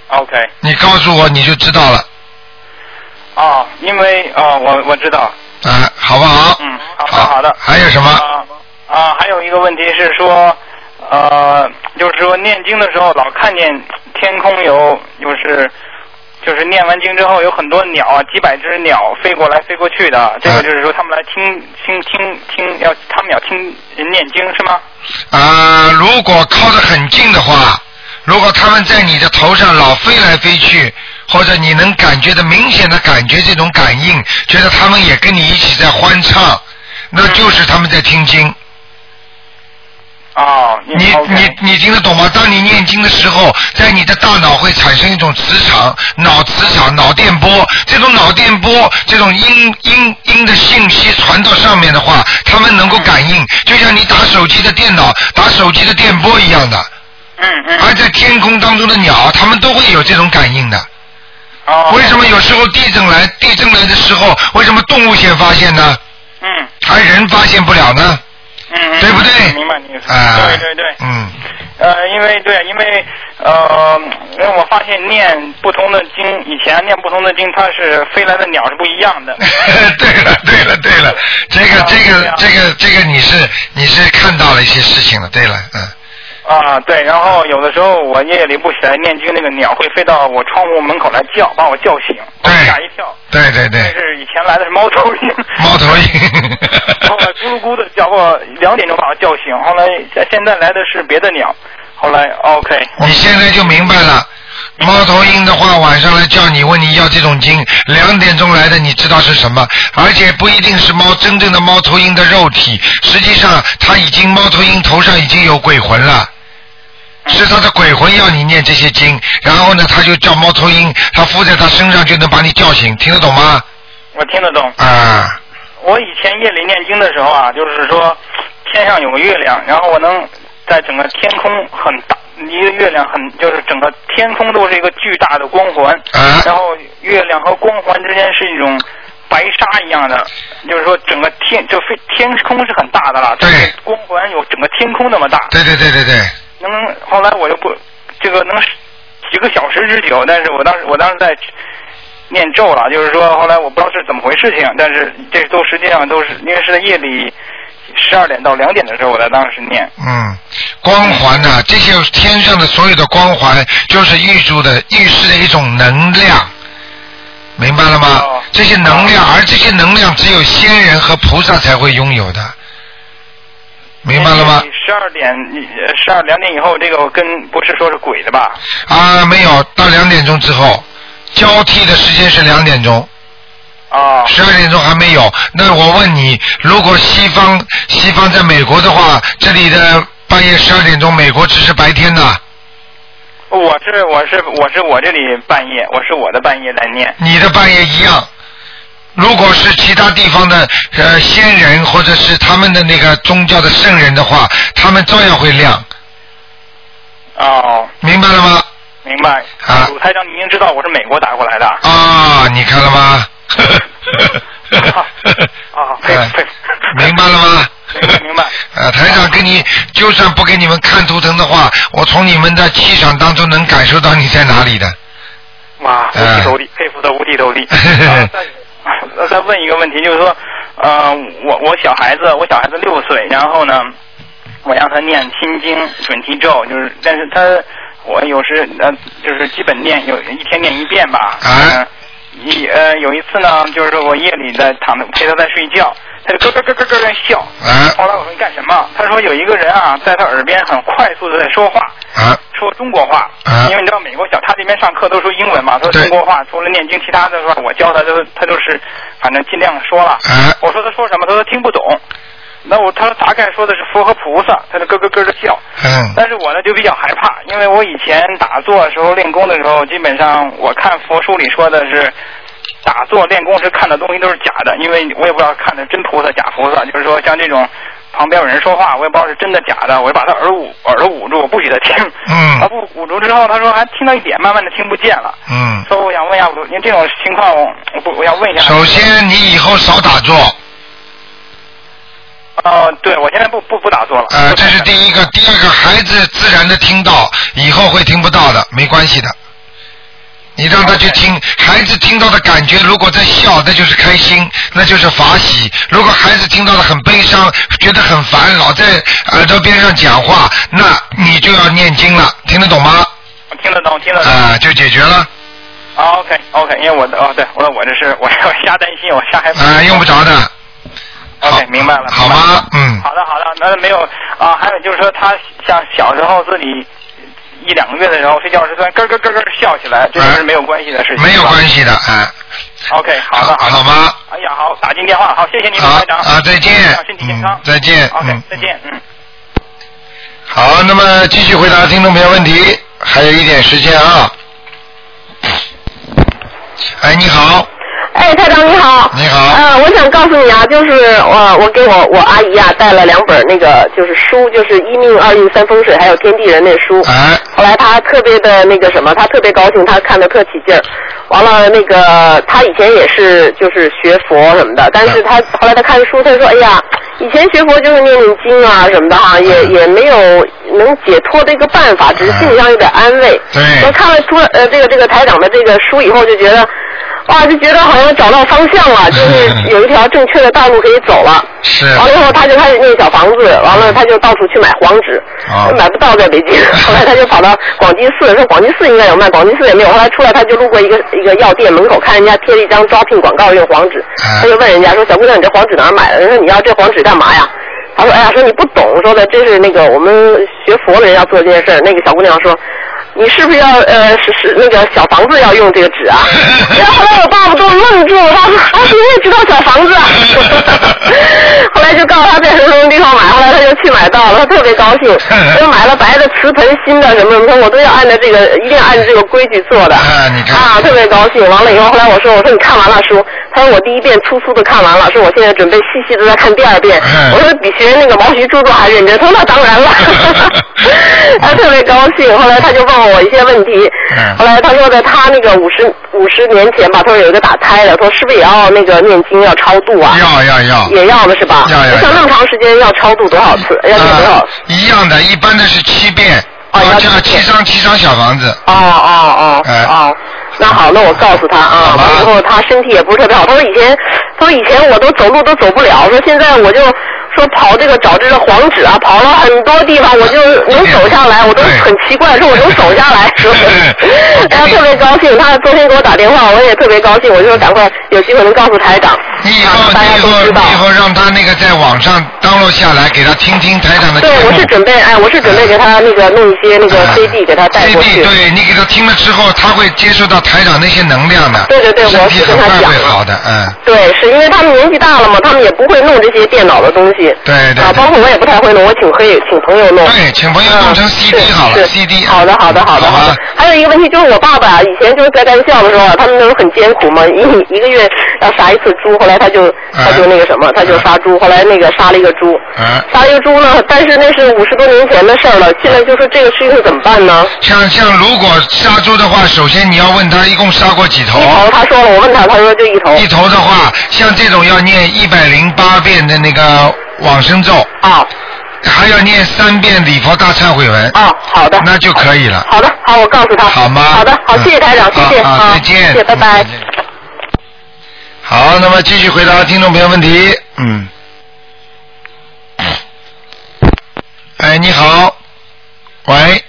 ，OK，你告诉我，你就知道了哦，因为哦，我我知道，啊，好不好？嗯，好的好的。还有什么？啊啊，还有一个问题是说，呃，就是说念经的时候老看见天空有，就是就是念完经之后有很多鸟啊，几百只鸟飞过来飞过去的，这个就是说他们来听听听听要他们要听人念经是吗？啊，如果靠得很近的话，如果他们在你的头上老飞来飞去，或者你能感觉的明显的感觉这种感应，觉得他们也跟你一起在欢唱，那就是他们在听经。哦，你你你听得懂吗？当你念经的时候，在你的大脑会产生一种磁场，脑磁场、脑电波。这种脑电波，这种音音音的信息传到上面的话，他们能够感应，就像你打手机的电脑、打手机的电波一样的。嗯嗯。而在天空当中的鸟，它们都会有这种感应的。哦。为什么有时候地震来地震来的时候，为什么动物先发现呢？嗯。而人发现不了呢？嗯，对不对？明白你意思。啊对对对。嗯。呃，因为对，因为呃，因为我发现念不同的经，以前念不同的经，它是飞来的鸟是不一样的。对了，对了，对了，这个，这个，这个，这个，你是你是看到了一些事情了。对了，嗯。啊，对，然后有的时候我夜里不起来念经，那个鸟会飞到我窗户门口来叫，把我叫醒，吓一跳。对对对。但是以前来的是猫头鹰。猫头鹰。后来咕噜咕的叫我两点钟把我叫醒，后来现在来的是别的鸟，后来 OK。你现在就明白了。猫头鹰的话，晚上来叫你，问你要这种经，两点钟来的，你知道是什么？而且不一定是猫真正的猫头鹰的肉体，实际上它已经猫头鹰头上已经有鬼魂了。是他的鬼魂要你念这些经，然后呢，他就叫猫头鹰，他附在他身上就能把你叫醒，听得懂吗？我听得懂。啊。我以前夜里念经的时候啊，就是说天上有个月亮，然后我能在整个天空很大一个月亮很，就是整个天空都是一个巨大的光环，啊、然后月亮和光环之间是一种白纱一样的，就是说整个天就非天空是很大的了，对，光环有整个天空那么大。对对对对对。能后来我就不这个能几个小时之久，但是我当时我当时在念咒了，就是说后来我不知道是怎么回事情，但是这都实际上都是因为是在夜里十二点到两点的时候我在当时念。嗯，光环呢、这些天上的所有的光环，就是预祝的预示的一种能量，明白了吗？这些能量，而这些能量只有仙人和菩萨才会拥有的，明白了吗？十二点十二两点以后，这个跟不是说是鬼的吧？啊，没有，到两点钟之后，交替的时间是两点钟。啊。十二点钟还没有，那我问你，如果西方西方在美国的话，这里的半夜十二点钟，美国只是白天的，我是我是我是我这里半夜，我是我的半夜在念。你的半夜一样。如果是其他地方的呃仙人或者是他们的那个宗教的圣人的话，他们照样会亮，哦，明白了吗？明白。啊鲁台长，你已经知道我是美国打过来的。啊，你看了吗？啊，哎明白了吗？明白明白。呃，台长给你，就算不给你们看图腾的话，我从你们的气场当中能感受到你在哪里的。哇，五体投地，佩服的五体投地。再再问一个问题，就是说，呃，我我小孩子，我小孩子六岁，然后呢，我让他念心经、准提咒，就是，但是他我有时呃，就是基本念有一天念一遍吧。啊。一呃有一次呢，就是我夜里在躺着陪他在睡觉，他就咯咯咯咯咯在笑。啊。后来我说你干什么？他说有一个人啊，在他耳边很快速的在说话。啊。说中国话。啊。因为你知道美国小他这边上课都说英文嘛，他说中国话，除了念经，其他的说我教他都他都是反正尽量说了。啊。我说他说什么？他说听不懂。那我他大概说的是佛和菩萨，他就咯咯咯的笑。嗯。但是我呢就比较害怕，因为我以前打坐的时候练功的时候，基本上我看佛书里说的是。打坐练功时看的东西都是假的，因为我也不知道看的真菩萨假菩萨，就是说像这种旁边有人说话，我也不知道是真的假的，我就把他耳捂耳朵捂住，我不许他听。嗯。他不捂住之后，他说还听到一点，慢慢的听不见了。嗯。所以我想问一下，我因为这种情况，我我不我想问一下。首先，你以后少打坐。呃，对，我现在不不不打坐了。呃，这是第一个，第二个，孩子自然的听到，以后会听不到的，没关系的。你让他去听，孩子听到的感觉，如果在笑，那就是开心，那就是法喜；如果孩子听到的很悲伤，觉得很烦，老在耳朵边上讲话，那你就要念经了，听得懂吗？听得懂，听得懂。啊，就解决了。啊，OK OK，因为我的哦，对，我我这是我要瞎担心，我瞎害怕。啊，用不着的。OK，明白了。好吗？嗯。好的，好的，那没有啊，还有就是说，他像小时候自己一两个月的时候睡觉时突然咯咯咯咯笑起来，这个是没有关系的事情。没有关系的，啊。OK，好的，好吗？哎呀，好，打进电话，好，谢谢您，台长。啊，再见。身体健康。再见。OK，嗯。再见，嗯。好，那么继续回答听众朋友问题，还有一点时间啊。哎，你好。哎，台长你好。你好。呃，我想告诉你啊，就是我我给我我阿姨啊带了两本那个就是书，就是一命二运三风水，还有天地人那书。哎。后来她特别的那个什么，她特别高兴，她看的特起劲儿。完了，那个她以前也是就是学佛什么的，但是她后来她看书，她说哎呀，以前学佛就是念念经啊什么的哈，也也没有能解脱的一个办法，只是心理上有点安慰。对。我看了出呃这个这个台长的这个书以后，就觉得。哇，就觉得好像找到方向了，就 是有一条正确的道路可以走了。是。完了以后，他就开始念小房子，完了他就到处去买黄纸，买不到在北京。后来他就跑到广济寺，说广济寺应该有卖，广济寺也没有。后来出来他就路过一个一个药店门口，看人家贴了一张招聘广告用黄纸，他就问人家说：“小姑娘，你这黄纸哪儿买的？”人说：“你要这黄纸干嘛呀？”他说：“哎呀，说你不懂，说的这是那个我们学佛的人要做这件事儿。”那个小姑娘说。你是不是要呃是是那个小房子要用这个纸啊？然后后来我爸爸都愣住了，他说啊你也知道小房子啊？后来就告诉他在什么什么地方买，后来他就去买到了，他特别高兴，就买了白的瓷盆、新的什么什么，我都要按照这个，一定要按照这个规矩做的。啊，你看。啊，特别高兴。完了以后，后来我说我说你看完了书，他说我第一遍粗粗的看完了，说我现在准备细细的再看第二遍。我说比学那个毛徐著作还认真，他说那当然了。他特别高兴，后来他就问我一些问题。后来他说的，他那个五十五十年前吧，他说有一个打胎的，他说是不是也要那个念经要超度啊？要要要。也要的是吧？要要。像那么长时间要超度多少次？要念多少？一样的，一般的是七遍。哦，要加七张七张小房子。哦哦哦哦，那好，那我告诉他啊，完以后他身体也不是特别好。他说以前，他说以前我都走路都走不了，说现在我就说跑这个找这个黄纸啊，跑了很多地方，我就能守下来，我都很奇怪，说我能守下来，说，然后特别高兴。他昨天给我打电话，我也特别高兴，我就说赶快有机会能告诉台长，让大家都知道。以后让他那个在网上登录下来，给他听听台长的节对，我是准备，哎，我是准备给他那个弄一些那个 CD 给他带过去。对你给他听了之后，他会接受到台长那些能量的。对对对，我是跟他讲了。会好的，嗯。对，是因为他们年纪大了嘛，他们也不会弄这些电脑的东西。对对啊，包括我也不太会弄，我请可以请朋友弄。对，请朋友弄成 CD 好了，CD。好的，好的，好的，好的。还有一个问题就是我爸爸以前就是在干校的时候啊，他们那时候很艰苦嘛，一一个月要杀一次猪，后来他就他就那个什么，他就杀猪，后来那个杀了一个猪，啊。杀了一个猪呢，但是那是五十多年前的事儿了，现在就说这个事情怎么办呢？像像如果杀猪的话，首先你要问他一共杀过几头。一头，他说了，我问他，他说就一头。一头的话，像这种要念一百零八遍的那个往生咒。啊。还要念三遍礼佛大忏悔文。哦，好的。那就可以了。好的，好，我告诉他。好吗？好的，好，谢谢台长，谢谢，好好再见谢谢，拜拜。好，那么继续回答听众朋友问题。嗯。哎，你好。喂。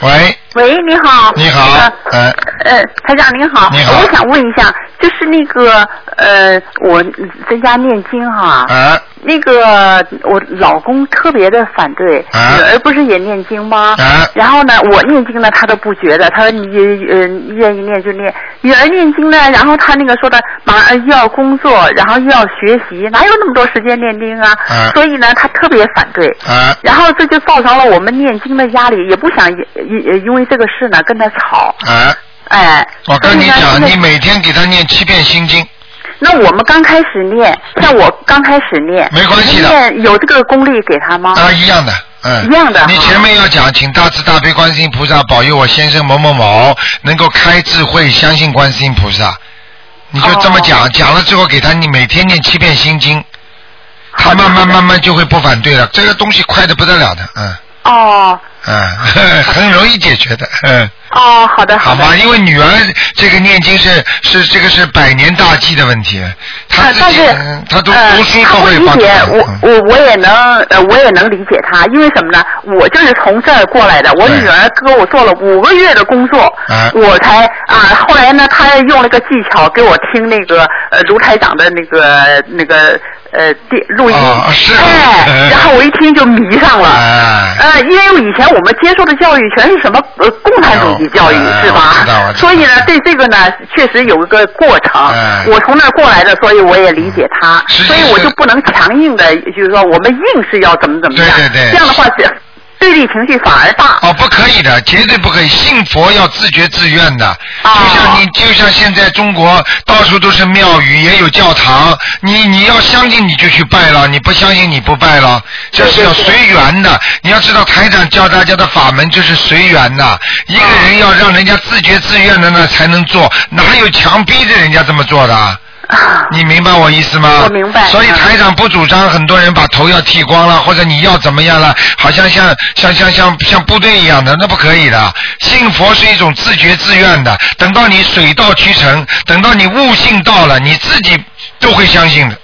喂。喂，你好。你好。哎。呃，台长您好。你好我想问一下，就是那个呃，我在家念经哈。啊。那个我老公特别的反对，啊女儿不是也念经吗？啊然后呢，我念经呢，他都不觉得，他说你呃愿意念就念。女儿念经呢，然后他那个说的，马上又要工作，然后又要学习，哪有那么多时间念经啊？啊所以呢，他特别反对。啊。然后这就造成了我们念经的压力，也不想因因因为这个事呢跟他吵。啊。哎。我跟你讲，你每天给他念七遍心经。那我们刚开始念，像我刚开始念，没关系的念有这个功力给他吗？啊，一样的，嗯，一样的你前面要讲，请大慈大悲观世音菩萨保佑我先生某某某能够开智慧，相信观世音菩萨。你就这么讲，讲了之后给他，你每天念七遍心经，他慢慢慢慢就会不反对了。这个东西快的不得了的，嗯哦嗯，很容易解决的，嗯。哦，好的的。好吗？因为女儿这个念经是是这个是百年大计的问题，她自己嗯她都读书都会帮助解我，我我也能，呃，我也能理解他，因为什么呢？我就是从这儿过来的，我女儿给我做了五个月的工作，啊我才啊，后来呢，她用了个技巧给我听那个呃卢台长的那个那个呃电录音，哦是。啊哎，然后我一听就迷上了，哎。呃，因为以前我们接受的教育全是什么呃共产主义教育、哎是吧？所以呢，对这个呢，确实有一个过程。哎。我从那儿过来的，所以我也理解他，所以我就不能强硬的，就是说我们硬是要怎么怎么样。对对对。这样的话，是对立情绪反而大。哦，不可以的，绝对不可以。信佛要自觉自愿的，哦就像你，就像现在中国到处都是庙宇，也有教堂，你你要相信你就去拜了，你不相信你不拜了，这是要随缘的。你要知道台长教大家的法门就是随缘的，一个人要让人家自觉自愿的呢才能做，哪有强逼着人家这么做的啊？你明白我意思吗？我明白所以台长不主张很多人把头要剃光了，或者你要怎么样了，好像像像像像像部队一样的，那不可以的。信佛是一种自觉自愿的，等到你水到渠成，等到你悟性到了，你自己都会相信的，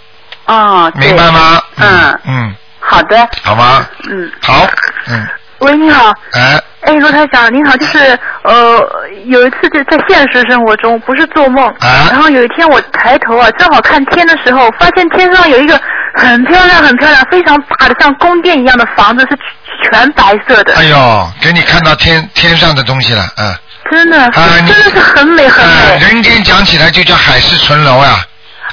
哦，明白吗？嗯，嗯，好的。好吗？嗯。好，嗯，喂，你好。哎，哎，罗台长，您好，就是呃，有一次就在现实生活中，不是做梦，啊然后有一天我抬头啊，正好看天的时候，发现天上有一个很漂亮、很漂亮、非常大的像宫殿一样的房子，是全白色的，哎呦，给你看到天天上的东西了，嗯。真的，啊，真的是很美很啊美。人间讲起来就叫海市蜃楼呀。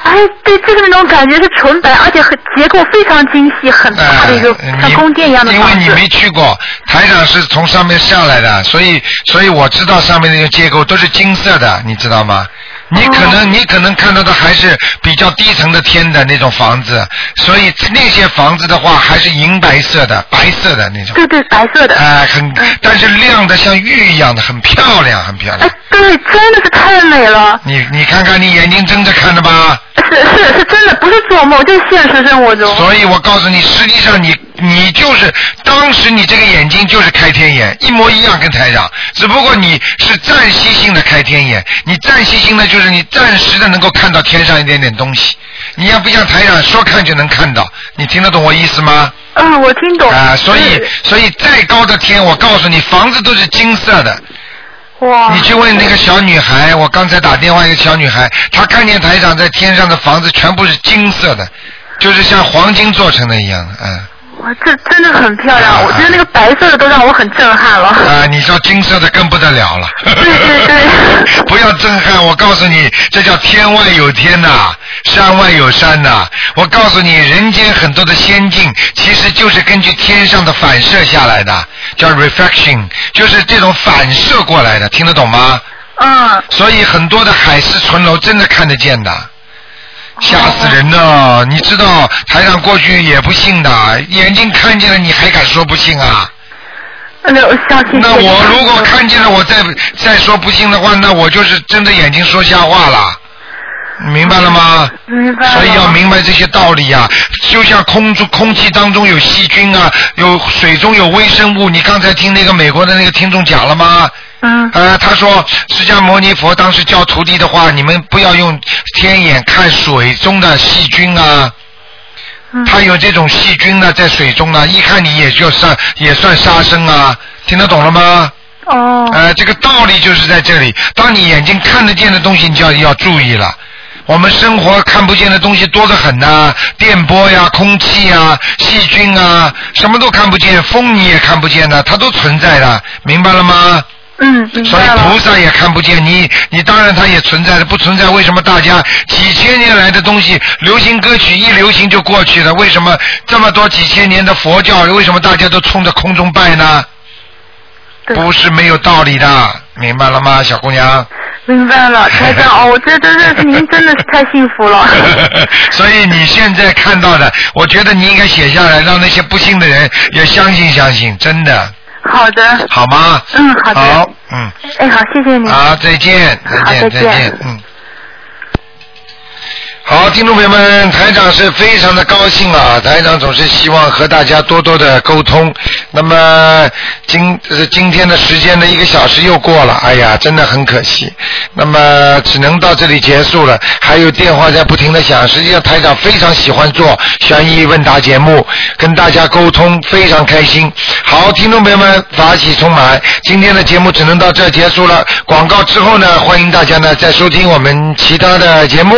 哎，对，就是那种感觉是纯白，而且很结构非常精细，很大的一个像宫殿一样的房子。因为你没去过，台长是从上面下来的，所以所以我知道上面那个结构都是金色的，你知道吗？你可能、你可能看到的还是比较低层的天的那种房子，所以那些房子的话还是银白色的、白色的那种。对对，白色的。哎、很，但是亮的像玉一样的，很漂亮，很漂亮。哎对，真的是太美了。你你看看，你眼睛睁着看的吧？是是是真的，不是做梦，就是现实生活中。所以我告诉你，实际上你你就是当时你这个眼睛就是开天眼，一模一样跟台长，只不过你是暂时性的开天眼，你暂时性的就是你暂时的能够看到天上一点点东西，你要不像台长说看就能看到，你听得懂我意思吗？嗯，我听懂。啊，所以所以再高的天，我告诉你，房子都是金色的。哇！你去问那个小女孩，我刚才打电话一个小女孩，她看见台长在天上的房子全部是金色的，就是像黄金做成的一样的，嗯。哇，这真的很漂亮，我觉得那个白色的都让我很震撼了。啊，你说金色的更不得了了。对对对。不要震撼，我告诉你，这叫天外有天呐、山外有山呐、我告诉你，人间很多的仙境，其实就是根据天上的反射下来的，叫 reflection，就是这种反射过来的，听得懂吗？嗯。所以很多的海市蜃楼真的看得见的。吓死人了！你知道台长过去也不信的，眼睛看见了你还敢说不信啊？那我相信。那我如果看见了，我再再说不信的话，那我就是睁着眼睛说瞎话了。明白了吗？明白。所以要明白这些道理呀、就像空中空气当中有细菌啊，有水中有微生物。你刚才听那个美国的那个听众讲了吗？嗯。呃，他说释迦牟尼佛当时教徒弟的话，你们不要用天眼看水中的细菌啊。嗯它有这种细菌呢，在水中呢，一看你也就算也算杀生啊，听得懂了吗？哦。呃，这个道理就是在这里。当你眼睛看得见的东西，你就要要注意了。我们生活看不见的东西多得很呐、电波呀、空气呀、细菌啊，什么都看不见，风你也看不见的，它都存在的，明白了吗？嗯，所以。菩萨也看不见你，你当然它也存在的，不存在为什么大家几千年来的东西，流行歌曲一流行就过去了？为什么这么多几千年的佛教，为什么大家都冲着空中拜呢？不是没有道理的，明白了吗，小姑娘？明白了，台长 哦，我觉得认识您真的是太幸福了。所以你现在看到的，我觉得你应该写下来，让那些不信的人也相信相信，真的，好的。好吗？嗯，好的。好，嗯，哎，好，谢谢您。好，再见，再见，再见再见，嗯。好，听众朋友们，台长是非常的高兴啊！台长总是希望和大家多多的沟通。那么今今天的时间呢，一个小时又过了，哎呀，真的很可惜。那么只能到这里结束了。还有电话在不停的响，实际上台长非常喜欢做悬疑问答节目，跟大家沟通，非常开心。好，听众朋友们，法喜充满。今天的节目只能到这结束了。广告之后呢，欢迎大家呢再收听我们其他的节目。